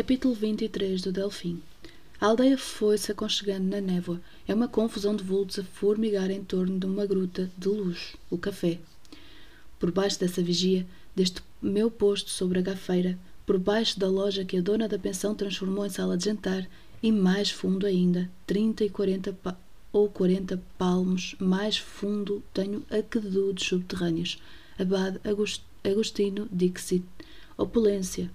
Capítulo 23 do Delfim A aldeia foi-se aconchegando na névoa. É uma confusão de vultos a formigar em torno de uma gruta de luz, o café. Por baixo dessa vigia, deste meu posto sobre a gafeira, por baixo da loja que a dona da pensão transformou em sala de jantar, e mais fundo ainda, trinta e quarenta ou quarenta palmos mais fundo, tenho aquedutos subterrâneos. Abade Agostino Dixit, opulência,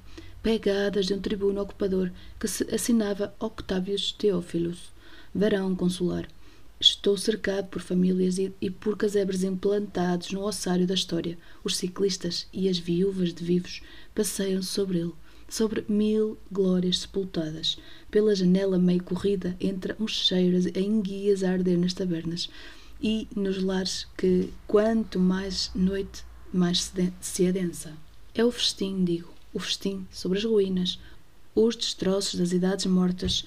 pegadas de um tribuno ocupador que se assinava Octavius Teófilos, varão consular. Estou cercado por famílias e, e, por casebres implantados no ossário da história. Os ciclistas e as viúvas de vivos passeiam sobre ele, sobre mil glórias sepultadas, pela janela meio corrida entre uns cheiros em guias a arder nas tabernas e nos lares que, quanto mais noite, mais se adensa. É o festim, digo o festim sobre as ruínas, os destroços das idades mortas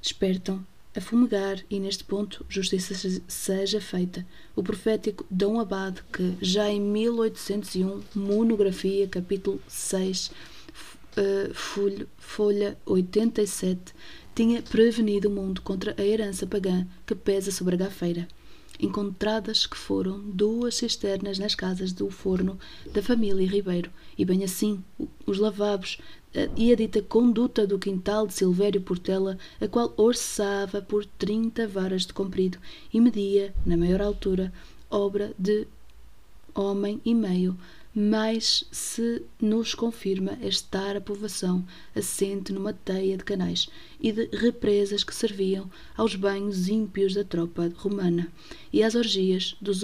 despertam a fumegar e neste ponto justiça seja feita. O profético Dom Abade, que já em 1801, monografia, capítulo 6, uh, eh, folho, folha 87, tinha prevenido o mundo contra a herança pagã que pesa sobre a gafeira encontradas que foram duas cisternas nas casas do forno da família Ribeiro, e bem assim os lavabos eh, e a dita conduta do quintal de Silvério Portela, a qual orçava por trinta varas de comprido e media, na maior altura, obra de homem e meio, mais se nos confirma estar a povoação assente numa teia de canais e de represas que serviam aos banhos ímpios da tropa romana e às orgias dos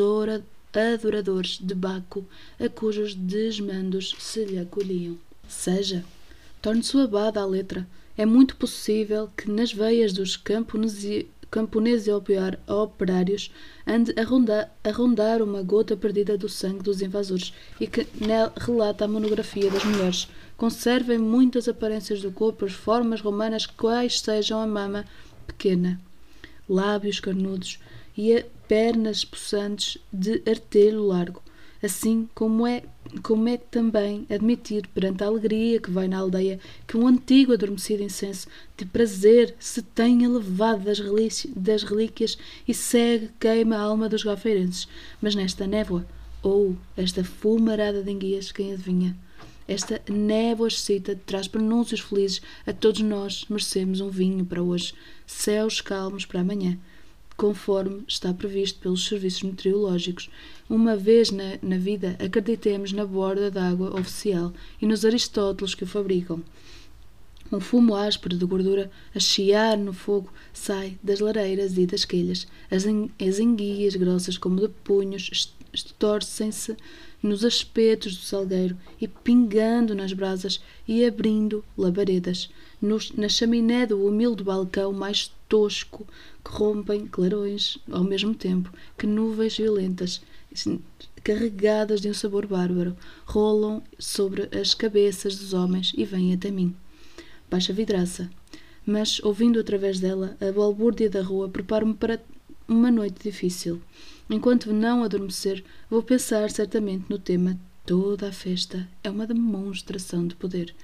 adoradores de Baco, a cujos desmandos se lhe acolhiam. Seja, torne-se abada a letra, é muito possível que nas veias dos camponeses camponeses e operários ande a rondar, a rondar uma gota perdida do sangue dos invasores e que nela relata a monografia das mulheres. Conservem muitas aparências do corpo, as formas romanas, quais sejam a mama pequena, lábios carnudos e pernas possantes de artelho largo assim como é, como é também admitir perante a alegria que vai na aldeia que um antigo adormecido incenso de prazer se tenha levado das, das relíquias e segue, queima a alma dos gafeirenses. Mas nesta névoa, ou esta fumarada de enguias, quem adivinha? Esta névoa excita traz pronúncios felizes a todos nós, merecemos um vinho para hoje, céus calmos para amanhã conforme está previsto pelos serviços meteorológicos. Uma vez na, na vida, acreditemos na borda d'água oficial e nos Aristóteles que o fabricam. Um fumo áspero de gordura a chiar no fogo sai das lareiras e das quilhas. As, as enguias grossas como de punhos torcem-se nos aspetos do salgueiro e pingando nas brasas e abrindo labaredas. Nos, na chaminé do humilde balcão mais tosco que rompem clarões ao mesmo tempo que nuvens violentas carregadas de um sabor bárbaro rolam sobre as cabeças dos homens e vêm até mim. Baixa vidraça, mas ouvindo através dela a balbúrdia da rua, preparo-me para uma noite difícil. Enquanto não adormecer, vou pensar certamente no tema Toda a festa é uma demonstração de poder.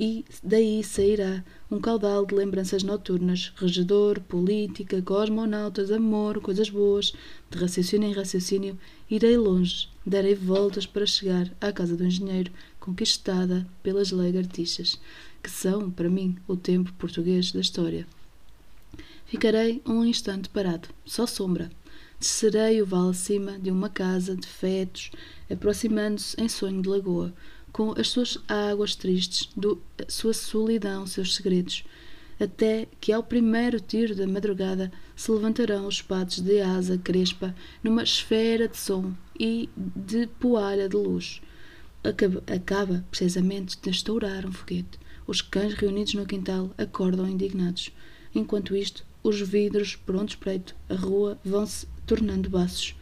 E daí sairá um caudal de lembranças noturnas, regedor, política, cosmonautas, amor, coisas boas, de raciocínio em raciocínio, irei longe, darei voltas para chegar à casa do engenheiro, conquistada pelas lagartixas, que são, para mim, o tempo português da história. Ficarei um instante parado, só sombra, Descerei o vale acima de uma casa de fetos, aproximando-se em sonho de lagoa, com as suas águas tristes, do, sua solidão, seus segredos, até que ao primeiro tiro da madrugada se levantarão os patos de asa crespa numa esfera de som e de poalha de luz. Acaba, acaba precisamente de estourar um foguete. Os cães reunidos no quintal acordam indignados. Enquanto isto, os vidros prontos preto, a rua vão-se tornando baços,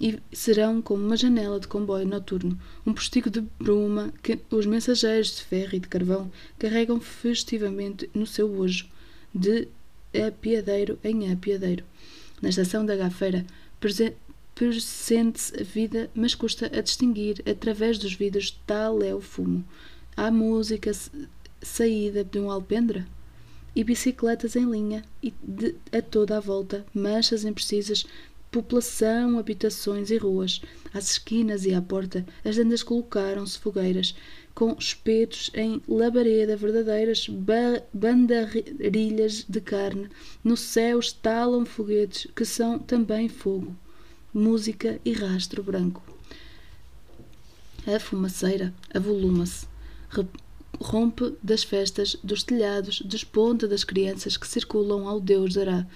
e serão como uma janela de comboio noturno, um postigo de bruma que os mensageiros de ferro e de carvão carregam festivamente no seu bojo, de apiadeiro em apiadeiro. Na estação da Gafeira, presente-se a vida, mas custa a distinguir, através dos vidros, tal é o fumo. Há música saída de um alpendre? E bicicletas em linha, e de, a toda a volta, manchas imprecisas, população, habitações e ruas. Às esquinas e à porta, as tendas colocaram-se fogueiras, com espetos em labareda, verdadeiras ba bandarilhas de carne. No céu estalam foguetes, que são também fogo, música e rastro branco. A fumaceira avoluma-se, rompe das festas, dos telhados, desponta das crianças que circulam ao Deus dará,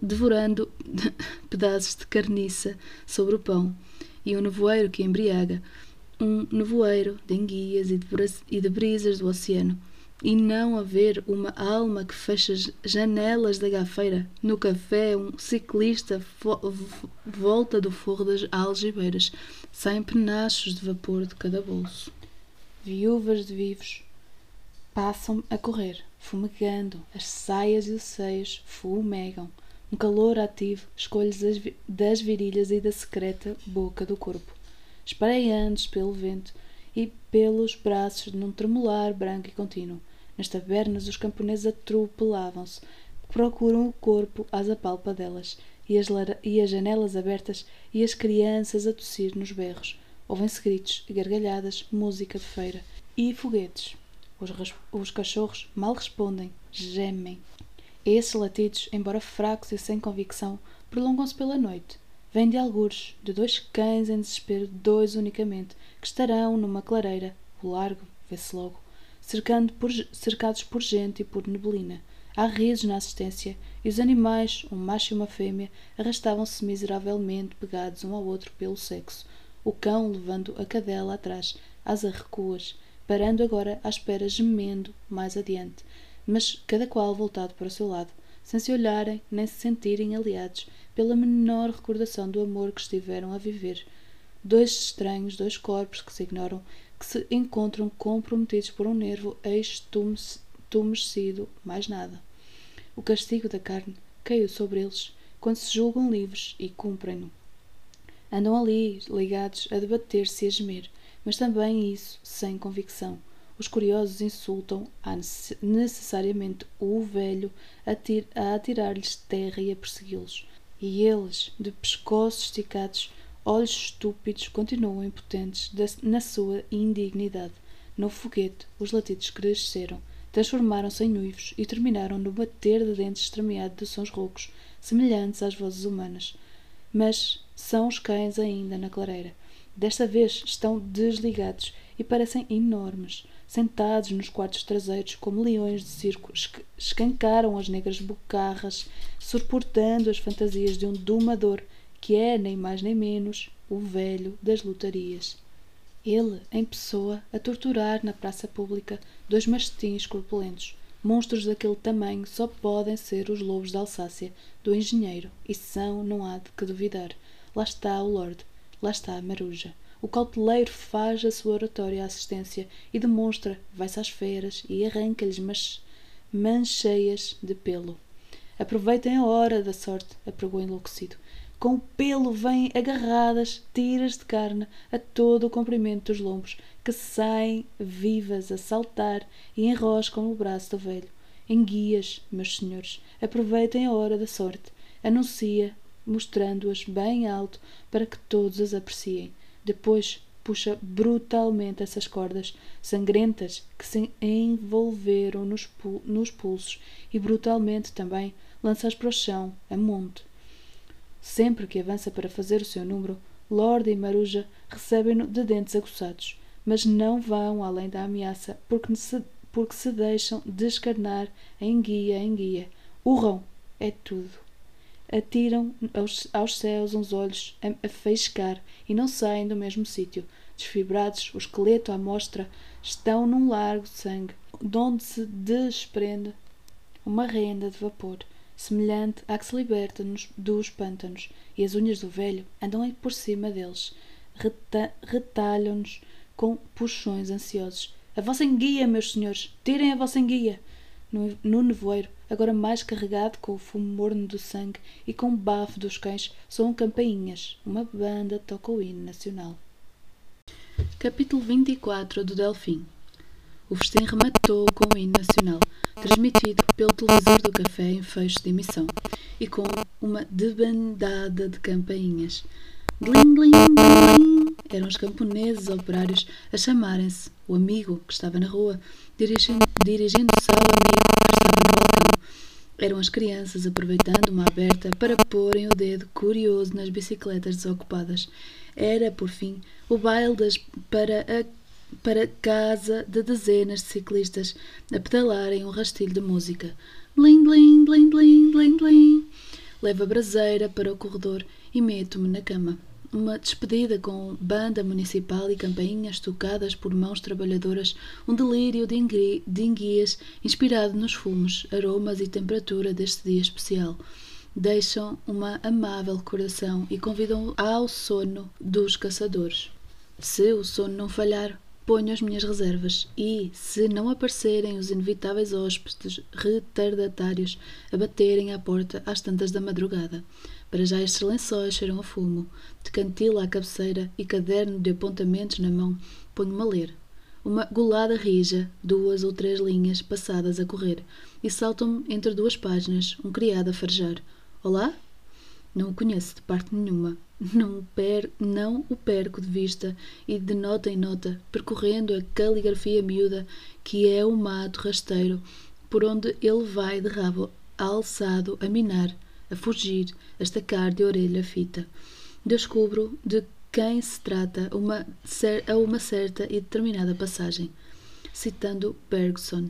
devorando pedaços de carniça sobre o pão, e um nevoeiro que embriaga, um nevoeiro de enguias e de brisas do oceano, e não haver uma alma que feche as janelas da gafeira. No café, um ciclista volta do forro das algibeiras. Saem penachos de vapor de cada bolso. Viúvas de vivos passam a correr, fumegando. As saias e os seios fumegam. Um calor ativo escolhe das virilhas e da secreta boca do corpo, esparaiando pelo vento e pelos braços num tremular branco e contínuo. Nas tabernas, os camponeses atropelavam-se, procuram o corpo às apalpadelas, e as, e as janelas abertas, e as crianças a tossir nos berros. Ouvem-se gritos gargalhadas, música de feira e foguetes. Os, os cachorros mal respondem, gemem. Esses latidos, embora fracos e sem convicção, prolongam-se pela noite. Vêm de algures, de dois cães em desespero, dois unicamente, que estarão numa clareira, o largo, vê-se logo, por, cercados por gente e por neblina. Há risos na assistência, e os animais, um macho e uma fêmea, arrastavam-se miseravelmente pegados um ao outro pelo sexo, o cão levando a cadela atrás, às arrecuas, parando agora à espera gemendo mais adiante, mas cada qual voltado para o seu lado, sem se olharem nem se sentirem aliados pela menor recordação do amor que estiveram a viver. Dois estranhos, dois corpos que se ignoram, que se encontram comprometidos por um nervo ex-tumescido, mais nada. O castigo da carne caiu sobre eles quando se julgam livres e cumprem-no. Andam ali, ligados, a debater-se e a gemer, mas também isso sem convicção. Os curiosos insultam necessariamente o velho a atirar-lhes terra e a persegui-los. E eles, de pescoços esticados, olhos estúpidos continuam impotentes na sua indignidade. No foguete, os latidos cresceram, transformaram-se em uivos e terminaram no bater de dentes extremiado de sons roucos, semelhantes às vozes humanas. Mas são os cães ainda na clareira. Desta vez estão desligados e parecem enormes. Sentados nos quartos traseiros, como leões de circo, escancaram as negras bocarras, suportando as fantasias de um domador que é, nem mais nem menos, o velho das lotarias. Ele, em pessoa, a torturar na praça pública dois mastins corpulentos. Monstros daquele tamanho só podem ser os lobos da Alsácia, do engenheiro, e são, não há de que duvidar. Lá está o Lorde, lá está a Maruja. O cauteleiro faz a sua oratória à assistência e demonstra, vai-se às feras e arranca-lhes mancheias de pelo. Aproveitem a hora da sorte, apregou enlouquecido com o pelo vêm agarradas tiras de carne a todo o comprimento dos lombos, que saem vivas a saltar e enroscam o braço do velho. Enguias, meus senhores, aproveitem a hora da sorte, anuncia, mostrando-as bem alto para que todos as apreciem. Depois puxa brutalmente essas cordas sangrentas que se envolveram nos, nos pulsos e brutalmente também lança-as para o chão, a monte Sempre que avança para fazer o seu número, Lorde e Maruja recebem-no de dentes aguçados, mas não vão além da ameaça porque se, porque se deixam descarnar em guia em guia. Urram! É tudo. Atiram aos, aos céus uns olhos a, a e não saem do mesmo sítio. Desfibrados, o esqueleto à mostra estão num largo de sangue, de onde se desprende uma renda de vapor semelhante à que se liberta nos, dos pântanos, e as unhas do velho andam por cima deles, reta, retalham-nos com puxões ansiosos. A vossa enguia, meus senhores, tirem a vossa enguia! No, nevoeiro, agora mais carregado com o fumo morno do sangue e com o bafo dos cães, soam campainhas. Uma banda toca o hino nacional. Capítulo 24 do Delfim O festim rematou com o hino nacional, transmitido pelo televisor do café em fecho de emissão, e com uma debandada de campainhas. Glim, glim, glim. Eram os camponeses operários a chamarem-se o amigo que estava na rua, dirigindo-se ao amigo que estava no balcão. Eram as crianças aproveitando uma aberta para porem o dedo curioso nas bicicletas desocupadas. Era, por fim, o baile das, para a para casa de dezenas de ciclistas a pedalarem um rastilho de música. Blim, blim, blim, blim, blim, blim. Levo a braseira para o corredor e meto-me na cama. Uma despedida com banda municipal e campainhas tocadas por mãos trabalhadoras, um delírio de, de enguias inspirado nos fumos, aromas e temperatura deste dia especial. Deixam uma amável recordação e convidam ao sono dos caçadores. Se o sono não falhar, ponho as minhas reservas e, se não aparecerem os inevitáveis hóspedes retardatários a baterem à porta às tantas da madrugada, para já estes lençóis cheiram a fumo, de cantila à cabeceira e caderno de apontamentos na mão, ponho-me a ler. Uma golada rija, duas ou três linhas passadas a correr, e saltam-me entre duas páginas um criado a farejar. Olá? Não o conheço de parte nenhuma. Não, per, não o perco de vista e de nota em nota, percorrendo a caligrafia miúda que é o mato rasteiro por onde ele vai de rabo alçado a minar, a fugir, a estacar de orelha fita. Descubro de quem se trata uma, a uma certa e determinada passagem. Citando Bergson.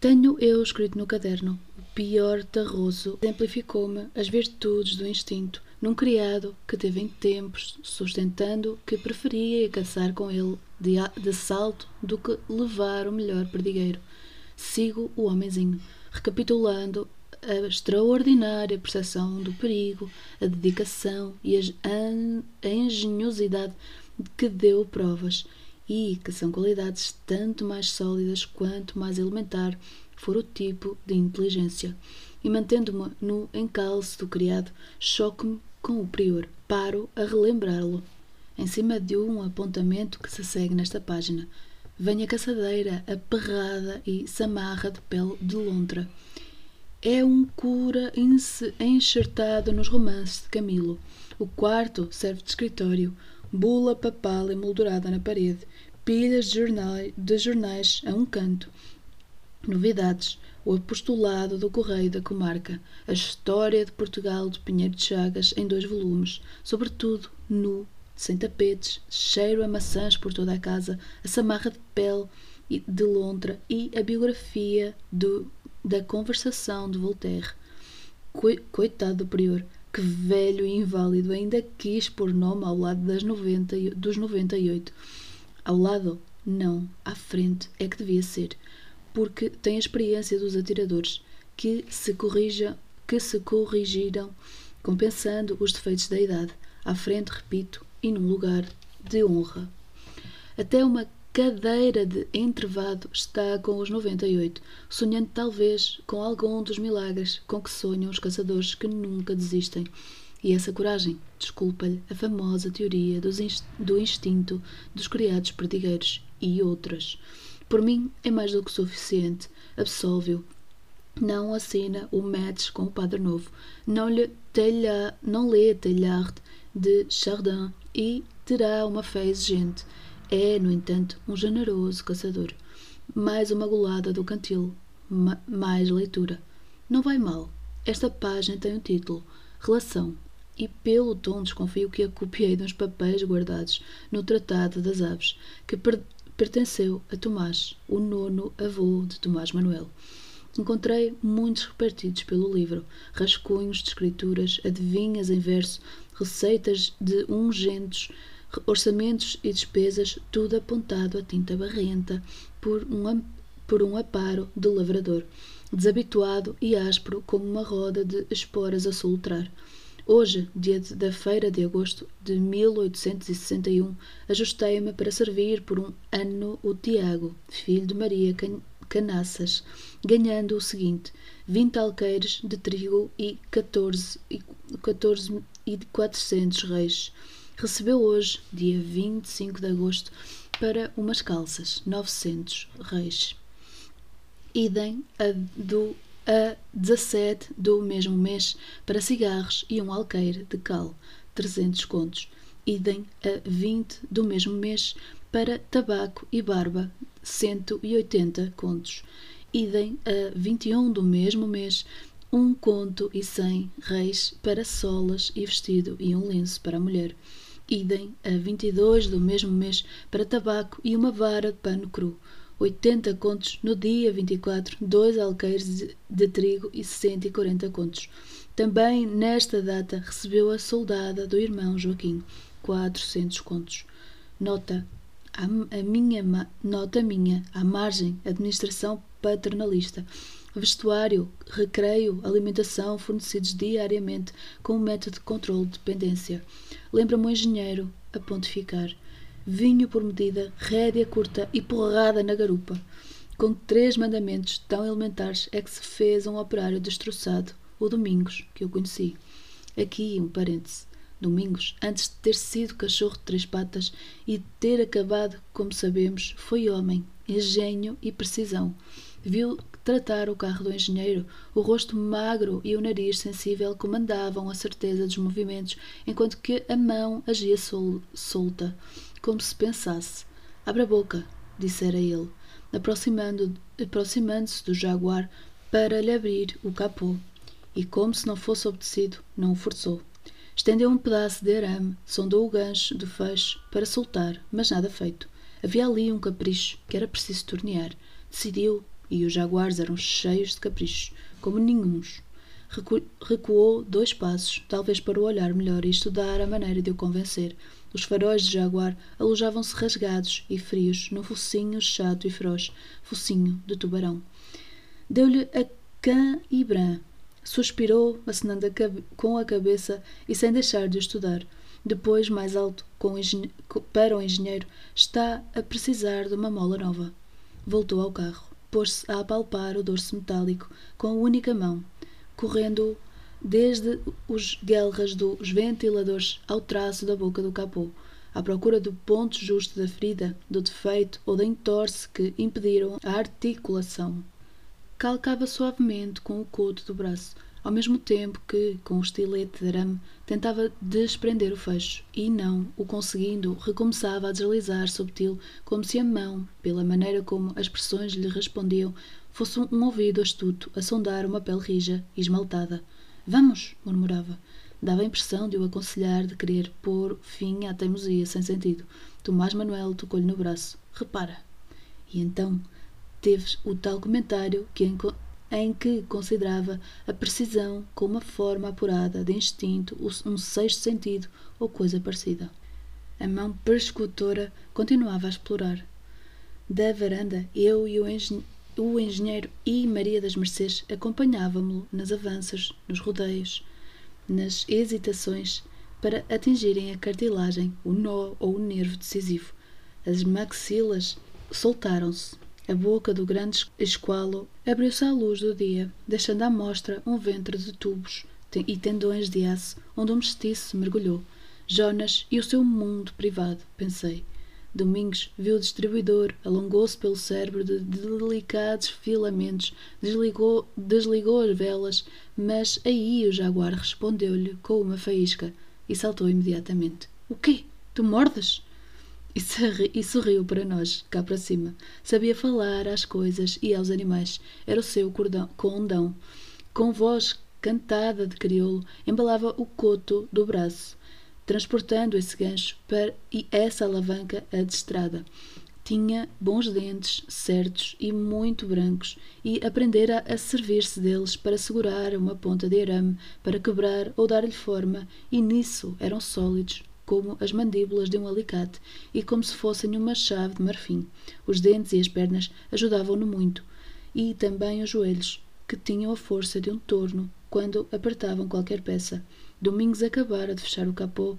Tenho eu escrito no caderno pior tarroso exemplificou-me as virtudes do instinto num criado que teve em tempos sustentando que preferia caçar com ele de, de salto do que levar o melhor perdigueiro. Sigo o homenzinho, recapitulando a extraordinária percepção do perigo, a dedicação e a engenhosidade que deu provas, e que são qualidades tanto mais sólidas quanto mais elementar for o tipo de inteligência. E mantendo-me no encalço do criado, choco-me com o prior. Paro a relembrá-lo. Em cima de um apontamento que se segue nesta página, vem a caçadeira aperrada e samarra de pele de lontra. É um cura enxertado nos romances de Camilo. O quarto serve de escritório, bula papal emoldurada na parede, pilhas de jornais, de jornais a um canto, Novidades: o apostolado do Correio da Comarca, a história de Portugal de Pinheiro de Chagas em dois volumes, sobretudo nu, sem tapetes, cheiro a maçãs por toda a casa, a samarra de pele de lontra e a biografia do, da conversação de Voltaire. Coitado do prior, que velho e inválido ainda quis pôr nome ao lado das 90, dos 98. Ao lado? Não, à frente é que devia ser porque tem a experiência dos atiradores que se, corrija, que se corrigiram compensando os defeitos da idade, à frente, repito, e num lugar de honra. Até uma cadeira de entrevado está com os 98, sonhando talvez com algum dos milagres com que sonham os caçadores que nunca desistem. E essa coragem desculpa-lhe a famosa teoria do instinto dos criados perdigueiros e outras. Por mim é mais do que suficiente. Absolve-o. Não assina o match com o Padre Novo. Não lhe, telha, não lê Teilhard de Chardin e terá uma fé exigente. É, no entanto, um generoso caçador. Mais uma golada do cantil. Ma mais leitura. Não vai mal. Esta página tem o um título Relação e pelo tom desconfio que a copiei de uns papéis guardados no Tratado das Aves, que pertenceu a Tomás, o nono avô de Tomás Manuel. Encontrei muitos repartidos pelo livro, rascunhos de escrituras, adivinhas em verso, receitas de ungentes, orçamentos e despesas, tudo apontado a tinta barrenta por um, por um aparo de lavrador, desabituado e áspero como uma roda de esporas a soltrar. Hoje, dia da feira de agosto de 1861, ajustei-me para servir por um ano o Tiago, filho de Maria Canaças, ganhando o seguinte: 20 alqueires de trigo e 14 e, 14 e 400 reis. Recebeu hoje, dia 25 de agosto, para umas calças, 900 reis. Idem a, do, a 17 do mesmo mês para cigarros e um alqueire de cal, 300 contos. Idem a 20 do mesmo mês para tabaco e barba, 180 contos. Idem a 21 do mesmo mês um conto e cem reis para solas e vestido e um lenço para a mulher. Idem a 22 do mesmo mês para tabaco e uma vara de pano cru. 80 contos no dia 24, dois alqueires de, trigo e 140 contos. Também nesta data recebeu a soldada do irmão Joaquim, 400 contos. Nota a, a minha nota minha à margem administração paternalista vestuário, recreio, alimentação fornecidos diariamente com o método de controle de dependência. Lembra-me um engenheiro a pontificar. Vinho por medida, rédea curta e porrada na garupa. Com três mandamentos tão elementares é que se fez um operário destroçado, o Domingos, que eu conheci. Aqui um parêntese. Domingos, antes de ter sido cachorro de três patas e de ter acabado, como sabemos, foi homem, engenho e precisão. Viu tratar o carro do engenheiro, o rosto magro e o nariz sensível comandavam a certeza dos movimentos, enquanto que a mão agia sol solta, como se pensasse. Abra a boca, dissera ele, aproximando-se aproximando do jaguar para lhe abrir o capô. E como se não fosse obedecido, não o forçou. Estendeu um pedaço de arame, sondou o gancho do fecho para soltar, mas nada feito. Havia ali um capricho que era preciso tornear. Decidiu e os jaguares eram cheios de caprichos, como nenhuns. Recu recuou dois passos, talvez para o olhar melhor e estudar a maneira de o convencer. Os faróis de jaguar alojavam-se rasgados e frios num focinho chato e feroz, focinho de tubarão. Deu-lhe a cã e brã. Suspirou, acenando a com a cabeça e sem deixar de estudar. Depois, mais alto, o para o engenheiro, está a precisar de uma mola nova. Voltou ao carro pôs-se a apalpar o dorso metálico com a única mão, correndo desde os guelras dos ventiladores ao traço da boca do capô, à procura do ponto justo da ferida, do defeito ou da entorse que impediram a articulação. Calcava suavemente com o coto do braço, ao mesmo tempo que, com o estilete de arame, tentava desprender o fecho, e não o conseguindo, recomeçava a deslizar subtil, como se a mão, pela maneira como as pressões lhe respondiam, fosse um ouvido astuto a sondar uma pele rija e esmaltada. Vamos! murmurava. Dava a impressão de o aconselhar de querer pôr fim à teimosia sem sentido. Tomás Manuel tocou-lhe no braço. Repara! E então teve o tal comentário que em que considerava a precisão como uma forma apurada de instinto, um sexto sentido ou coisa parecida. A mão persecutora continuava a explorar. Da varanda, eu e o, engen o engenheiro e Maria das Mercês acompanhávamo-lo nas avanças, nos rodeios, nas hesitações, para atingirem a cartilagem, o nó ou o nervo decisivo. As maxilas soltaram-se a boca do grande esqualo abriu-se à luz do dia, deixando à mostra um ventre de tubos e tendões de aço onde um mestiço mergulhou. Jonas e o seu mundo privado, pensei. Domingos viu o distribuidor, alongou-se pelo cérebro de delicados filamentos, desligou, desligou as velas, mas aí o jaguar respondeu-lhe com uma faísca e saltou imediatamente. O quê? Tu mordes? e, sorri, e sorriu para nós, cá para cima. Sabia falar às coisas e aos animais. Era o seu cordão, condão. Com voz cantada de crioulo, embalava o coto do braço, transportando esse gancho para, e essa alavanca adestrada. Tinha bons dentes, certos e muito brancos, e aprendera a servir-se deles para segurar uma ponta de arame, para quebrar ou dar-lhe forma, e nisso eram sólidos, como as mandíbulas de um alicate e como se fossem uma chave de marfim. Os dentes e as pernas ajudavam-no muito, e também os joelhos, que tinham a força de um torno quando apertavam qualquer peça. Domingos acabara de fechar o capô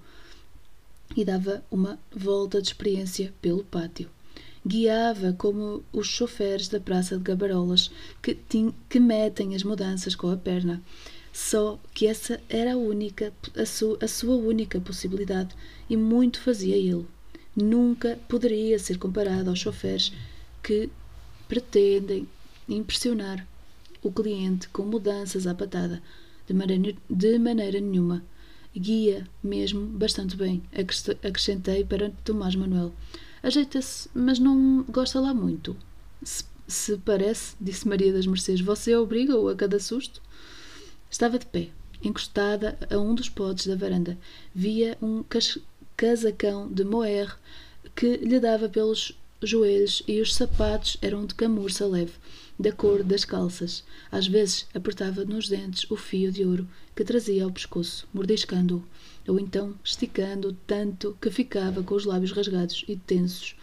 e dava uma volta de experiência pelo pátio. Guiava como os choferes da praça de Gabarolas, que, que metem as mudanças com a perna. Só que essa era a única, a, su, a sua única possibilidade, e muito fazia ele. nunca poderia ser comparado aos choferes que pretendem impressionar o cliente com mudanças à patada, de maneira, de maneira nenhuma. Guia mesmo bastante bem, acrescentei para Tomás Manuel. Ajeita-se, mas não gosta lá muito. Se, se parece, disse Maria das Mercês, você obriga-o a cada susto? Estava de pé, encostada a um dos podes da varanda. Via um casacão de moer que lhe dava pelos joelhos e os sapatos eram de camurça leve, da cor das calças. Às vezes apertava nos dentes o fio de ouro que trazia ao pescoço, mordiscando-o, ou então esticando-o tanto que ficava com os lábios rasgados e tensos.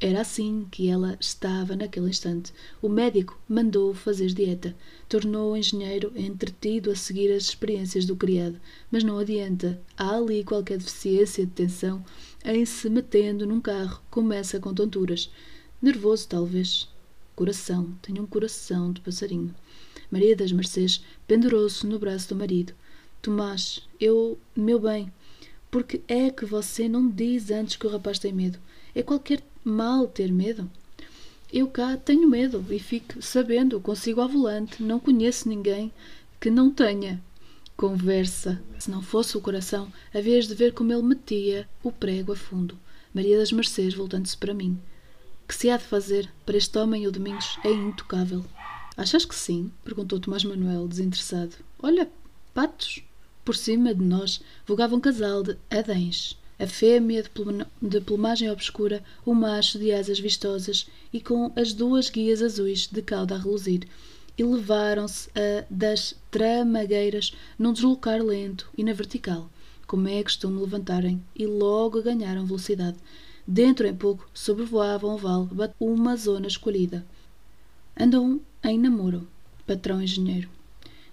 Era assim que ela estava naquele instante. O médico mandou fazer dieta. Tornou o engenheiro entretido a seguir as experiências do criado. Mas não adianta. Há ali qualquer deficiência de tensão em se metendo num carro. Começa com tonturas. Nervoso, talvez. Coração. Tenho um coração de passarinho. Maria das Mercês pendurou-se no braço do marido. Tomás, eu, meu bem, porque é que você não diz antes que o rapaz tem medo? É qualquer mal ter medo? Eu cá tenho medo e fico sabendo, consigo ao volante, não conheço ninguém que não tenha. Conversa. Se não fosse o coração, havias de ver como ele metia o prego a fundo. Maria das Mercês voltando-se para mim. Que se há de fazer? Para este homem o Domingos é intocável. Achas que sim? perguntou Tomás Manuel, desinteressado. Olha, patos. Por cima de nós vogava um casal de adães a fêmea de plumagem obscura, o macho de asas vistosas e com as duas guias azuis de cauda a reluzir, e levaram-se a das tramagueiras num deslocar lento e na vertical, como é costume levantarem, e logo ganharam velocidade. Dentro em pouco sobrevoavam o vale uma zona escolhida. Andam em namoro, patrão engenheiro.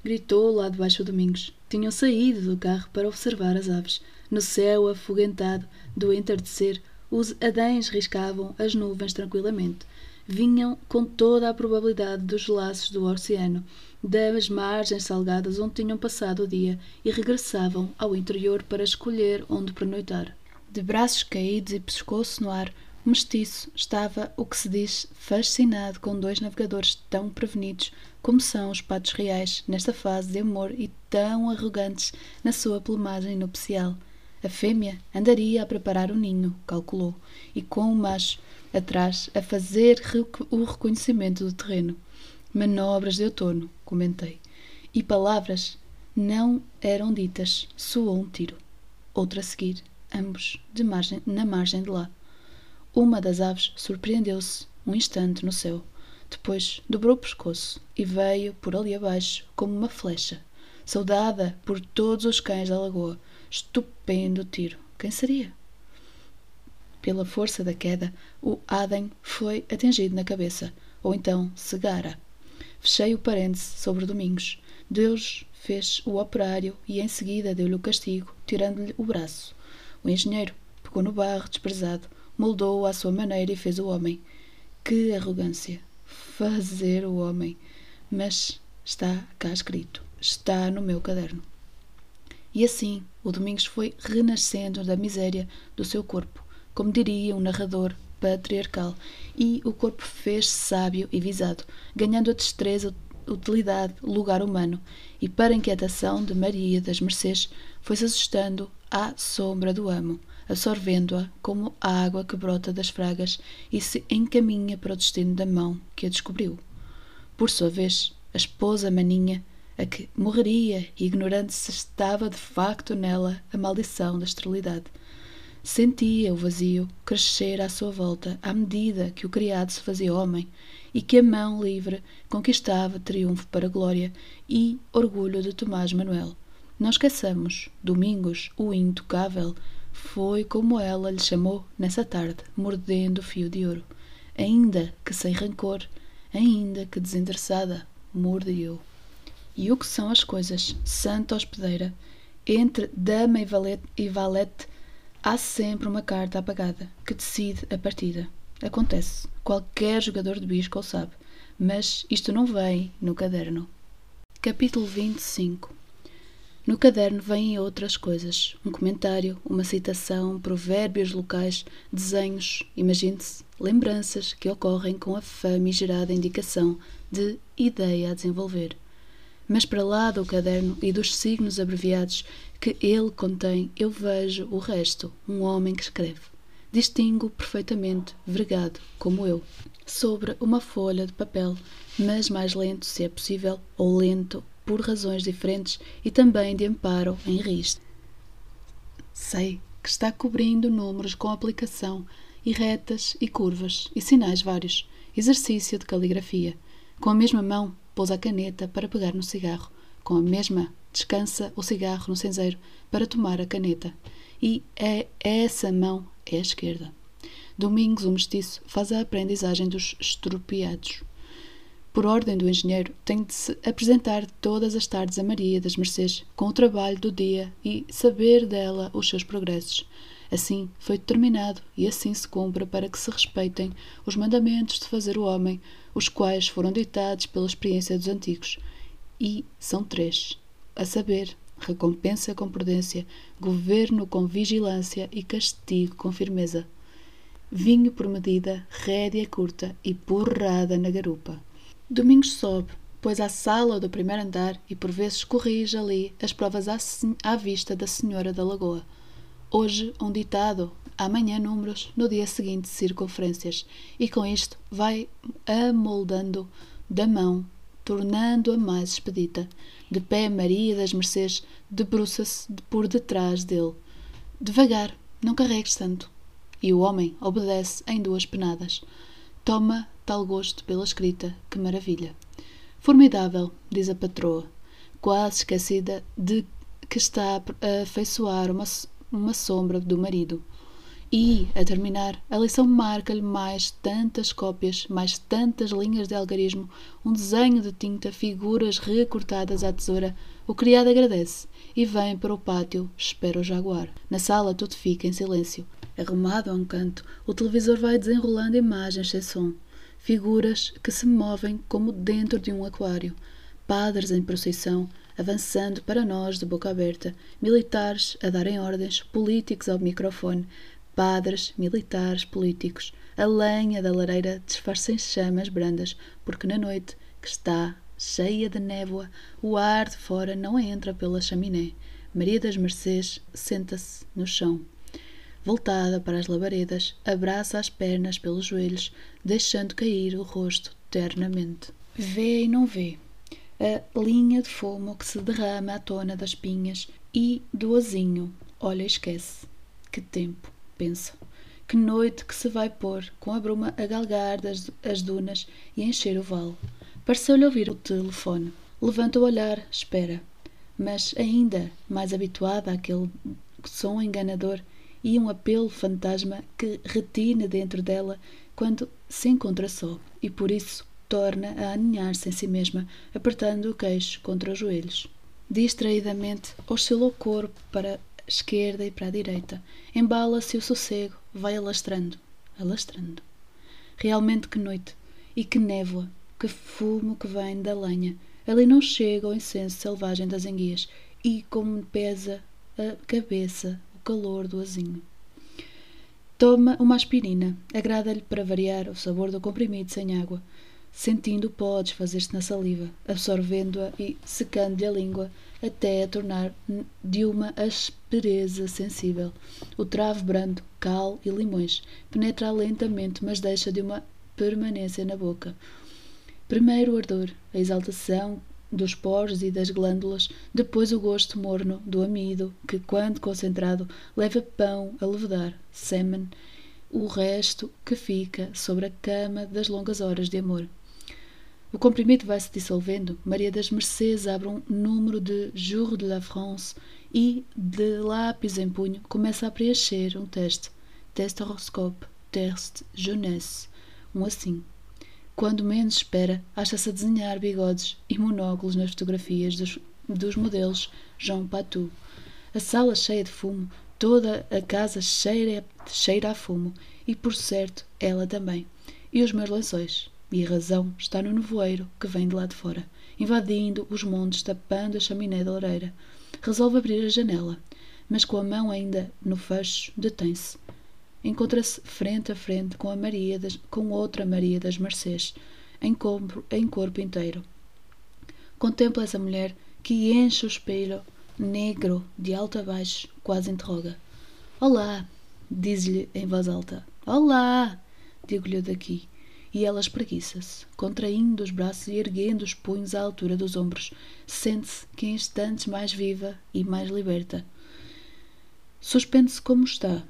Gritou lá debaixo Domingos. Tinham saído do carro para observar as aves. No céu afoguentado do entardecer, os adães riscavam as nuvens tranquilamente. Vinham com toda a probabilidade dos laços do oceano, das margens salgadas onde tinham passado o dia, e regressavam ao interior para escolher onde pernoitar. De braços caídos e pescoço no ar, o mestiço estava, o que se diz, fascinado com dois navegadores tão prevenidos como são os patos reais nesta fase de amor e tão arrogantes na sua plumagem nupcial. A fêmea andaria a preparar o ninho, calculou, e com o macho atrás a fazer o reconhecimento do terreno. Manobras de outono, comentei. E palavras não eram ditas, soou um tiro. Outra a seguir, ambos margem, na margem de lá. Uma das aves surpreendeu-se um instante no céu. Depois dobrou o pescoço e veio por ali abaixo como uma flecha, saudada por todos os cães da lagoa, Estupendo tiro. Quem seria? Pela força da queda, o Adem foi atingido na cabeça, ou então cegara. Fechei o parêntese sobre Domingos. Deus fez o operário e em seguida deu-lhe o castigo, tirando-lhe o braço. O engenheiro pegou no barro desprezado, moldou-o à sua maneira e fez o homem. Que arrogância! Fazer o homem! Mas está cá escrito, está no meu caderno. E assim, o Domingos foi renascendo da miséria do seu corpo, como diria um narrador patriarcal, e o corpo fez-se sábio e visado, ganhando a destreza, utilidade, lugar humano, e para a inquietação de Maria das Mercês, foi-se ajustando à sombra do amo, absorvendo-a como a água que brota das fragas e se encaminha para o destino da mão que a descobriu. Por sua vez, a esposa maninha a que morreria, ignorando se estava de facto nela a maldição da esterilidade. Sentia o vazio crescer à sua volta à medida que o criado se fazia homem e que a mão livre conquistava triunfo para glória e orgulho de Tomás Manuel. Não esqueçamos, Domingos, o intocável, foi como ela lhe chamou nessa tarde, mordendo o fio de ouro. Ainda que sem rancor, ainda que desinteressada, mordeu. E o que são as coisas? Santa hospedeira. Entre dama e valete, e valete há sempre uma carta apagada que decide a partida. Acontece. Qualquer jogador de bisco o sabe. Mas isto não vem no caderno. Capítulo 25 No caderno vêm outras coisas: um comentário, uma citação, provérbios locais, desenhos, imagine-se, lembranças que ocorrem com a famigerada indicação de ideia a desenvolver. Mas para lá do caderno e dos signos abreviados que ele contém, eu vejo o resto, um homem que escreve. Distingo perfeitamente, vergado, como eu, sobre uma folha de papel, mas mais lento, se é possível, ou lento, por razões diferentes e também de amparo em risco. Sei que está cobrindo números com aplicação e retas e curvas e sinais vários, exercício de caligrafia. Com a mesma mão, pousa a caneta para pegar no cigarro. Com a mesma, descansa o cigarro no cinzeiro para tomar a caneta. E é essa mão é a esquerda. Domingos, o mestiço, faz a aprendizagem dos estropiados por ordem do engenheiro, tem de se apresentar todas as tardes a Maria das Mercês com o trabalho do dia e saber dela os seus progressos. Assim foi determinado e assim se cumpra para que se respeitem os mandamentos de fazer o homem, os quais foram ditados pela experiência dos antigos. E são três: a saber, recompensa com prudência, governo com vigilância e castigo com firmeza. Vinho por medida, rédea curta e porrada na garupa. Domingos sobe, pois à sala do primeiro andar e por vezes corrige ali as provas à, à vista da Senhora da Lagoa. Hoje um ditado, amanhã números, no dia seguinte circunferências, e com isto vai amoldando da mão, tornando-a mais expedita. De pé Maria das Mercês debruça-se por detrás dele. Devagar, não carregues tanto. E o homem obedece em duas penadas. Toma tal gosto pela escrita, que maravilha. Formidável, diz a patroa, quase esquecida de que está a afeiçoar uma, uma sombra do marido. E, a terminar, a lição marca-lhe mais tantas cópias, mais tantas linhas de algarismo, um desenho de tinta, figuras recortadas à tesoura. O criado agradece e vem para o pátio, espera o jaguar. Na sala tudo fica em silêncio. Arrumado a um canto, o televisor vai desenrolando imagens sem som, figuras que se movem como dentro de um aquário, padres em procissão, avançando para nós de boca aberta, militares a darem ordens, políticos ao microfone, padres, militares, políticos. A lenha da lareira disfarça em chamas brandas, porque na noite, que está cheia de névoa, o ar de fora não entra pela chaminé. Maria das Mercês senta-se no chão voltada para as labaredas, abraça as pernas pelos joelhos, deixando cair o rosto ternamente. Vê e não vê. A linha de fumo que se derrama à tona das pinhas e do azinho. Olha e esquece. Que tempo, pensa. Que noite que se vai pôr, com a bruma a galgar das, as dunas e encher o vale. Pareceu-lhe ouvir o telefone. Levanta o olhar, espera. Mas ainda mais habituada àquele som enganador, e um apelo fantasma que retine dentro dela quando se encontra só e por isso torna a aninhar-se em si mesma, apertando o queixo contra os joelhos. Distraidamente oscila o corpo para a esquerda e para a direita. Embala-se o sossego, vai alastrando, alastrando. Realmente que noite! E que névoa! Que fumo que vem da lenha! Ali não chega o incenso selvagem das enguias e como pesa a cabeça calor do azinho. Toma uma aspirina. Agrada-lhe, para variar, o sabor do comprimido sem água. Sentindo o pó desfazer-se na saliva, absorvendo-a e secando-lhe a língua, até a tornar de uma aspereza sensível. O travo brando, cal e limões penetra lentamente, mas deixa de uma permanência na boca. Primeiro o ardor, a exaltação dos poros e das glândulas, depois o gosto morno do amido, que, quando concentrado, leva pão a levedar, sêmen, o resto que fica sobre a cama das longas horas de amor. O comprimido vai se dissolvendo. Maria das Mercês abre um número de Jour de la France e, de lápis em punho, começa a preencher um teste. Teste horoscope, teste jeunesse. Um assim. Quando menos espera, acha-se a desenhar bigodes e monóculos nas fotografias dos, dos modelos Jean Patou. A sala cheia de fumo, toda a casa cheira, cheira a fumo, e por certo, ela também. E os meus lençóis. E a razão está no nevoeiro que vem de lá de fora, invadindo os montes, tapando a chaminé da lareira. resolve abrir a janela, mas com a mão ainda no fecho, detém-se. Encontra-se frente a frente com a Maria das, com outra Maria das Mercês, em corpo, em corpo inteiro. Contempla essa mulher que enche o espelho negro de alto a baixo, quase interroga. Olá, diz-lhe em voz alta. Olá, digo-lhe daqui. E ela espreguiça-se, contraindo os braços e erguendo os punhos à altura dos ombros. Sente-se que em instantes mais viva e mais liberta. Suspende-se como está.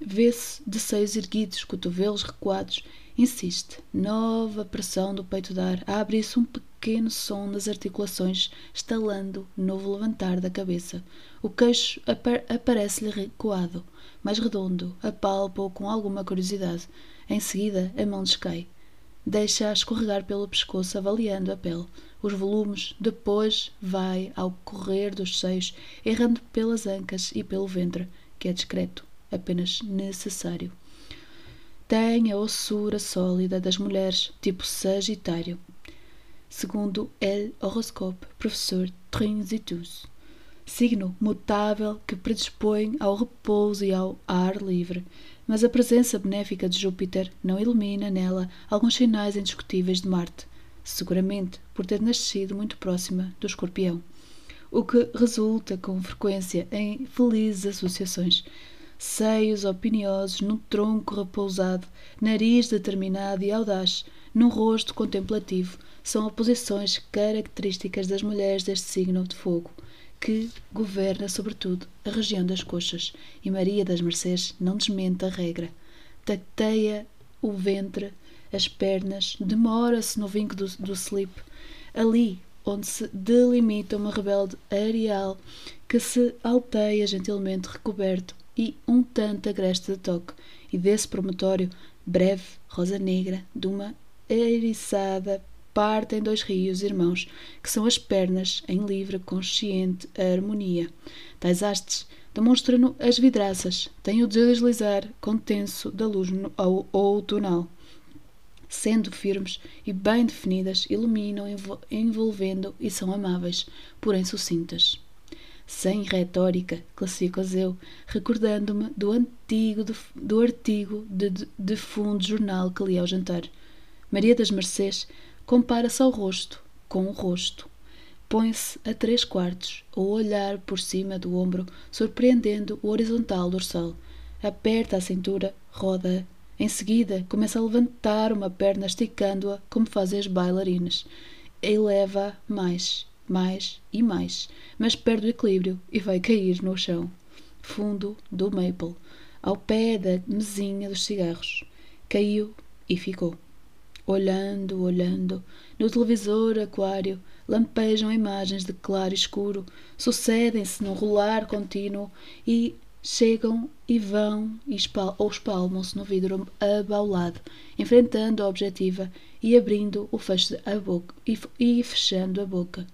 Vê-se de seios erguidos, cotovelos recuados. Insiste. Nova pressão do peito dar. Abre-se um pequeno som nas articulações, estalando novo levantar da cabeça. O queixo apar aparece-lhe recuado, mais redondo. Apalpa-o com alguma curiosidade. Em seguida, a mão descai. Deixa-a escorregar pelo pescoço, avaliando a pele, os volumes, depois vai ao correr dos seios, errando pelas ancas e pelo ventre, que é discreto, apenas necessário. Tem a ossura sólida das mulheres, tipo Sagitário, segundo El Horoscope, professor Trinzitus. Signo mutável que predispõe ao repouso e ao ar livre, mas a presença benéfica de Júpiter não elimina nela alguns sinais indiscutíveis de Marte, seguramente por ter nascido muito próxima do escorpião, o que resulta com frequência em felizes associações. Seios opiniosos num tronco repousado, nariz determinado e audaz, num rosto contemplativo, são oposições características das mulheres deste signo de fogo que governa sobretudo a região das coxas, e Maria das Mercês não desmente a regra. Tateia o ventre, as pernas, demora-se no vinco do, do slip, ali onde se delimita uma rebelde areal que se alteia gentilmente recoberto e um tanto agreste de toque, e desse promontório breve, rosa negra, de uma eriçada partem dois rios irmãos, que são as pernas em livre, consciente harmonia. Tais hastes demonstram as vidraças, têm o deslizar contenso da luz ao outonal. Sendo firmes e bem definidas, iluminam, envolvendo e são amáveis, porém sucintas. Sem retórica, classifico-as eu, recordando-me do antigo do artigo de, de, de fundo jornal que li ao jantar. Maria das Mercês compara-se ao rosto com o rosto. Põe-se a três quartos, a olhar por cima do ombro, surpreendendo o horizontal dorsal. Aperta a cintura, roda. Em seguida, começa a levantar uma perna, esticando-a como fazem as bailarinas. Eleva mais, mais e mais, mas perde o equilíbrio e vai cair no chão. Fundo do maple, ao pé da mesinha dos cigarros. Caiu e ficou olhando, olhando. No televisor aquário lampejam imagens de claro e escuro, sucedem-se num rolar contínuo e chegam e vão e espal ou espalmam-se no vidro abaulado, enfrentando a objetiva e abrindo o fecho a boca e, e fechando a boca.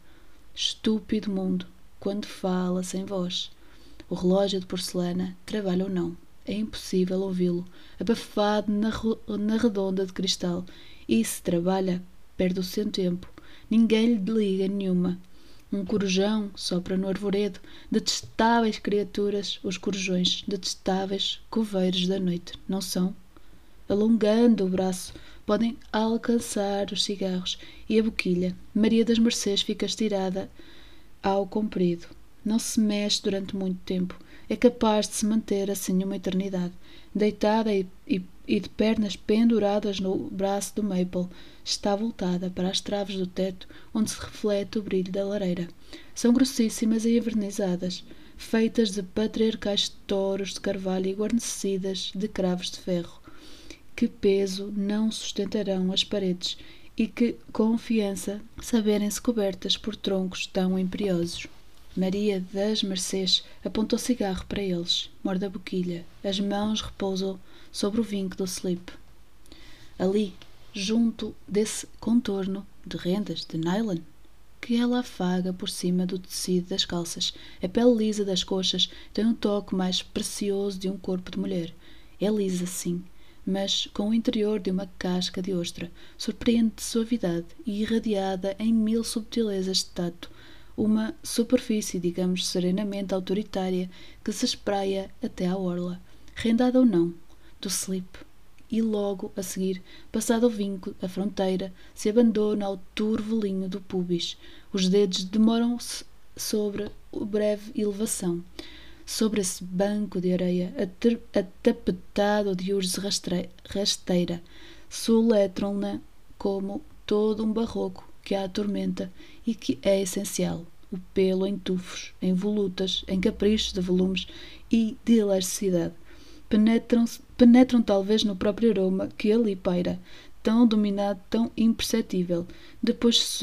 Estúpido mundo, quando fala sem voz. O relógio de porcelana trabalha ou não. É impossível ouvi-lo, abafado na, na redonda de cristal e se trabalha, perde o seu tempo. Ninguém lhe liga nenhuma. Um corujão sopra no arvoredo. Detestáveis criaturas, os corujões, detestáveis coveiros da noite, não são? Alongando o braço, podem alcançar os cigarros e a boquilha. Maria das Mercês fica estirada ao comprido. Não se mexe durante muito tempo. É capaz de se manter assim uma eternidade, deitada e, e e de pernas penduradas no braço do Maple, está voltada para as traves do teto onde se reflete o brilho da lareira. São grossíssimas e envernizadas, feitas de patriarcais touros de carvalho e guarnecidas de cravos de ferro. Que peso não sustentarão as paredes e que confiança saberem-se cobertas por troncos tão imperiosos. Maria das Mercês apontou cigarro para eles, morde a boquilha, as mãos repousam sobre o vinco do slip. Ali, junto desse contorno de rendas de nylon que ela afaga por cima do tecido das calças. A pele lisa das coxas tem um toque mais precioso de um corpo de mulher. É lisa, sim, mas com o interior de uma casca de ostra. Surpreende de suavidade e irradiada em mil subtilezas de tato. uma superfície, digamos, serenamente autoritária que se espraia até à orla, rendada ou não, do slip. E logo a seguir, passado o vinco, a fronteira se abandona ao turvelinho do pubis. Os dedos demoram-se sobre breve elevação. Sobre esse banco de areia atapetado de urze rasteira, soletram-na como todo um barroco que a atormenta e que é essencial. O pelo em tufos, em volutas, em caprichos de volumes e de elasticidade. Penetram, penetram talvez no próprio aroma que ali paira, tão dominado, tão imperceptível. Depois,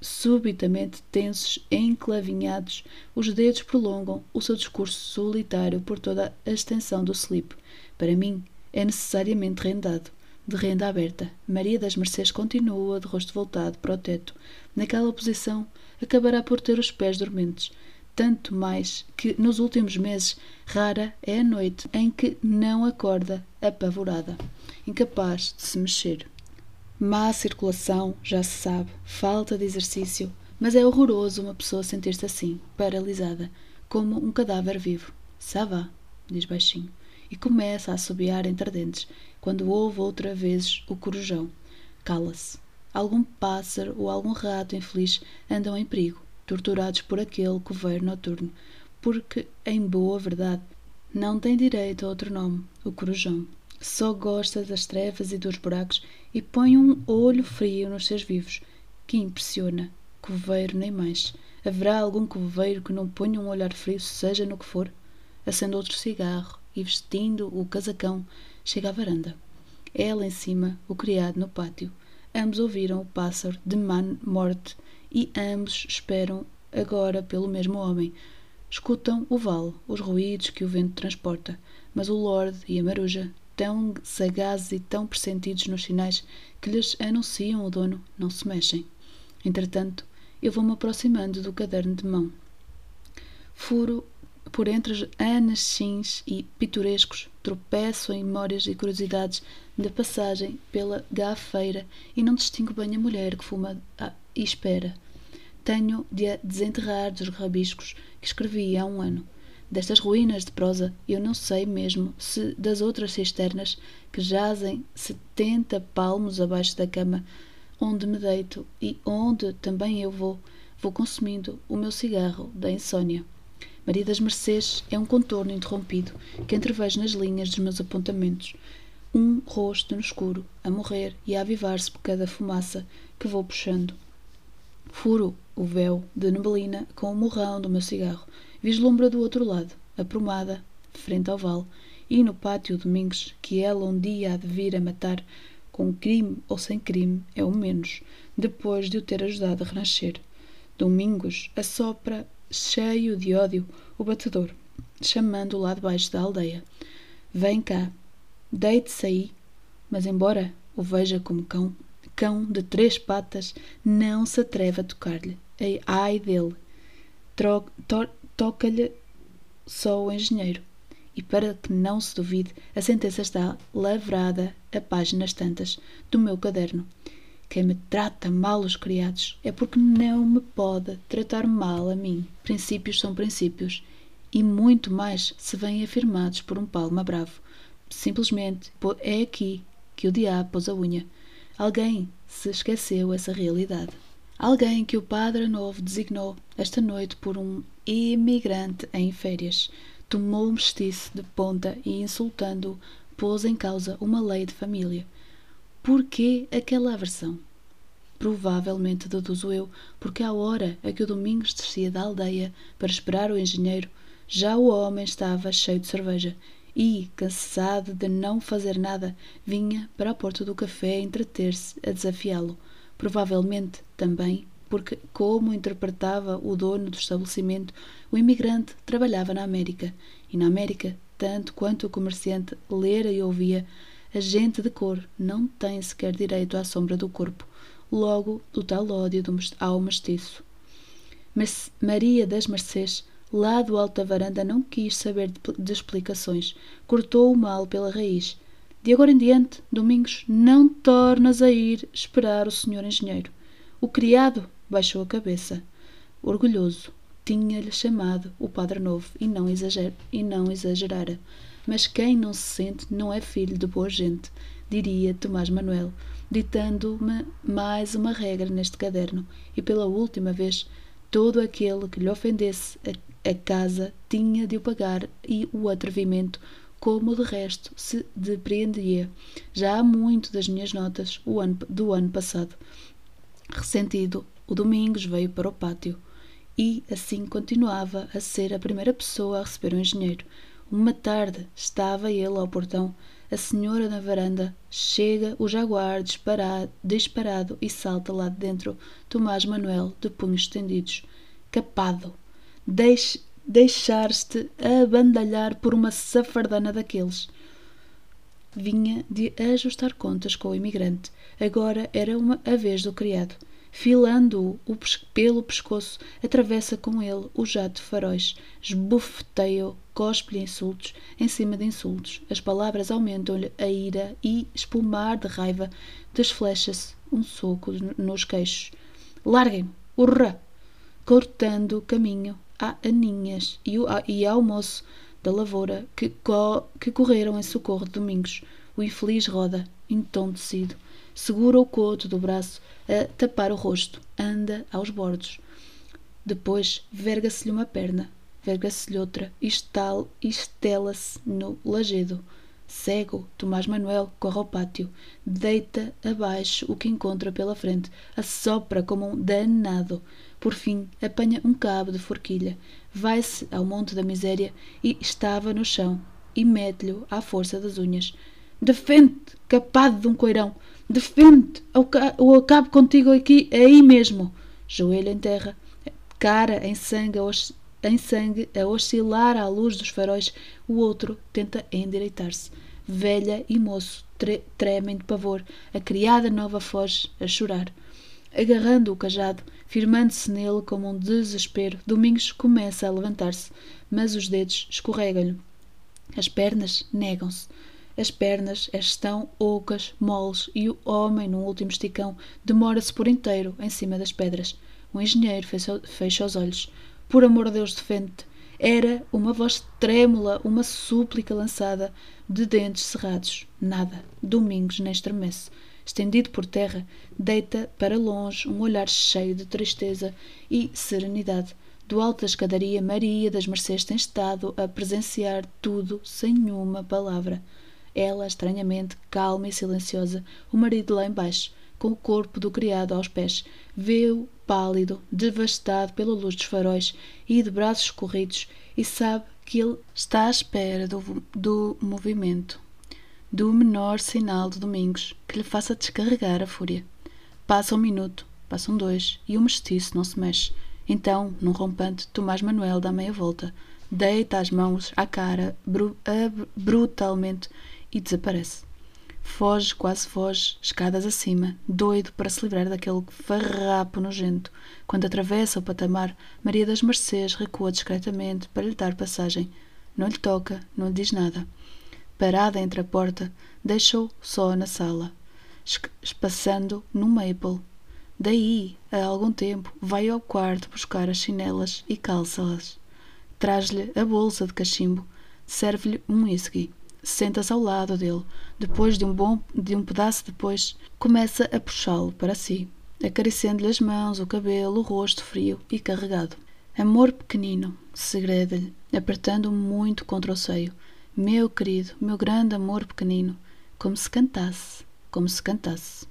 subitamente tensos, enclavinhados, os dedos prolongam o seu discurso solitário por toda a extensão do slip. Para mim, é necessariamente rendado de renda aberta. Maria das Mercês continua de rosto voltado para o teto. Naquela posição, acabará por ter os pés dormentes. Tanto mais que, nos últimos meses, rara é a noite em que não acorda apavorada, incapaz de se mexer. Má circulação, já se sabe, falta de exercício, mas é horroroso uma pessoa sentir-se assim, paralisada, como um cadáver vivo. Sava, diz baixinho, e começa a assobiar entre dentes, quando ouve outra vez o corujão. Cala-se. Algum pássaro ou algum rato infeliz andam em perigo, torturados por aquele coveiro noturno, porque, em boa verdade, não tem direito a outro nome, o corujão. Só gosta das trevas e dos buracos e põe um olho frio nos seus vivos, que impressiona. Coveiro nem mais. Haverá algum coveiro que não ponha um olhar frio, seja no que for? Acende outro cigarro e, vestindo o casacão, chega à varanda. Ela em cima, o criado no pátio. Ambos ouviram o pássaro de man morte e ambos esperam agora pelo mesmo homem. Escutam o vale, os ruídos que o vento transporta, mas o Lord e a Maruja, tão sagazes e tão pressentidos nos sinais que lhes anunciam o dono, não se mexem. Entretanto, eu vou-me aproximando do caderno de mão. Furo por entre anachins e pitorescos, tropeço em memórias e curiosidades da passagem pela gafeira e não distingo bem a mulher que fuma e espera. Tenho de a desenterrar dos rabiscos que escrevi há um ano. Destas ruínas de prosa, eu não sei mesmo se das outras cisternas que jazem setenta palmos abaixo da cama, onde me deito e onde também eu vou, vou consumindo o meu cigarro da insônia. Maria das Mercês é um contorno interrompido que entrevejo nas linhas dos meus apontamentos. Um rosto no escuro, a morrer e a avivar-se por cada fumaça que vou puxando. Furo o véu de neblina com o morrão do meu cigarro. Vislumbra do outro lado, a promada, frente ao vale, e no pátio Domingos, que ela um dia há de vir a matar, com crime ou sem crime, é o menos, depois de o ter ajudado a renascer. Domingos assopra cheio de ódio, o batedor, chamando-o lá debaixo da aldeia. Vem cá, deite-se aí. Mas, embora o veja como cão, cão de três patas, não se atreve a tocar-lhe. Ai dele! Toca-lhe só o engenheiro. E para que não se duvide, a sentença está lavrada a páginas tantas do meu caderno. Quem me trata mal os criados é porque não me pode tratar mal a mim. Princípios são princípios e muito mais se vêm afirmados por um palma bravo. Simplesmente é aqui que o diabo pôs a unha. Alguém se esqueceu essa realidade. Alguém que o Padre Novo designou esta noite por um imigrante em férias. Tomou o mestiço de ponta e, insultando-o, pôs em causa uma lei de família. Porquê aquela aversão? Provavelmente, deduzo eu, porque à hora a que o Domingos descia da aldeia para esperar o engenheiro, já o homem estava cheio de cerveja e, cansado de não fazer nada, vinha para a porta do café entreter-se a desafiá-lo. Provavelmente, também, porque, como interpretava o dono do estabelecimento, o imigrante trabalhava na América, e na América, tanto quanto o comerciante lera e ouvia, a gente de cor não tem sequer direito à sombra do corpo, logo o tal ódio ao mestiço. Mas Maria das Mercês, lá do alto da varanda, não quis saber de, de explicações, cortou o mal pela raiz. De agora em diante, Domingos, não tornas a ir esperar o senhor engenheiro. O criado baixou a cabeça. orgulhoso, tinha-lhe chamado o Padre Novo e não, exager, e não exagerara. Mas quem não se sente não é filho de boa gente, diria Tomás Manuel, ditando-me mais uma regra neste caderno, e pela última vez, todo aquele que lhe ofendesse a, a casa tinha de o pagar e o atrevimento, como de resto se depreendia já há muito das minhas notas ano, do ano passado. Ressentido, o Domingos veio para o pátio e assim continuava a ser a primeira pessoa a receber o engenheiro. Uma tarde estava ele ao portão, a senhora na varanda, chega o jaguar disparado, disparado e salta lá de dentro Tomás Manuel de punhos estendidos. Capado! Deixe, deixar-te abandalhar por uma safardana daqueles. Vinha de ajustar contas com o imigrante. Agora era uma a vez do criado filando-o pelo pescoço, atravessa com ele o jato faróis, esbofeteia-o, cospe-lhe insultos em cima de insultos. As palavras aumentam-lhe a ira e, espumar de raiva, desflecha-se um soco nos queixos. Larguem-me! Urra! Cortando caminho a Aninhas e, o, e ao moço da lavoura que, co, que correram em socorro de Domingos. O infeliz roda, entontecido, segura o coto do braço a tapar o rosto, anda aos bordos. Depois verga-se-lhe uma perna, verga-se-lhe outra e estela-se no lajedo. Cego, Tomás Manuel corre ao pátio, deita abaixo o que encontra pela frente, assopra como um danado. Por fim, apanha um cabo de forquilha, vai-se ao monte da miséria e estava no chão, e mete-lhe à força das unhas. Defende, capado de um coirão! Defende! Ou acabo contigo aqui, aí mesmo! Joelho em terra, cara em sangue, em sangue, a oscilar à luz dos faróis, o outro tenta endireitar-se. Velha e moço tre tremem de pavor. A criada nova foge, a chorar. Agarrando o cajado, firmando-se nele como um desespero, Domingos começa a levantar-se, mas os dedos escorregam-lhe. As pernas negam-se. As pernas estão ocas, moles, e o homem, num último esticão, demora-se por inteiro em cima das pedras. O engenheiro fecha os olhos. Por amor de Deus, defende-te. Era uma voz trêmula, uma súplica lançada de dentes cerrados. Nada. Domingos nem estremece. Estendido por terra, deita para longe um olhar cheio de tristeza e serenidade. Do alto da escadaria, Maria das Mercês tem estado a presenciar tudo sem nenhuma palavra. Ela, estranhamente calma e silenciosa, o marido lá embaixo, com o corpo do criado aos pés, vê-o pálido, devastado pela luz dos faróis e de braços corridos, e sabe que ele está à espera do, do movimento, do menor sinal de Domingos que lhe faça descarregar a fúria. Passa um minuto, passam dois, e o mestiço não se mexe. Então, num rompante, Tomás Manuel dá meia volta, deita as mãos à cara bru brutalmente e desaparece. Foge, quase foge, escadas acima, doido para se livrar daquele farrapo nojento. Quando atravessa o patamar, Maria das Mercês recua discretamente para lhe dar passagem. Não lhe toca, não lhe diz nada. Parada entre a porta, deixa-o só na sala, espaçando no maple. Daí, a algum tempo, vai ao quarto buscar as chinelas e calça-las. Traz-lhe a bolsa de cachimbo, serve-lhe um whisky senta-se ao lado dele. Depois de um bom de um pedaço depois, começa a puxá-lo para si, acariciando-lhe as mãos, o cabelo, o rosto frio e carregado. Amor pequenino, segreda-lhe, apertando-o muito contra o seio. Meu querido, meu grande amor pequenino, como se cantasse, como se cantasse.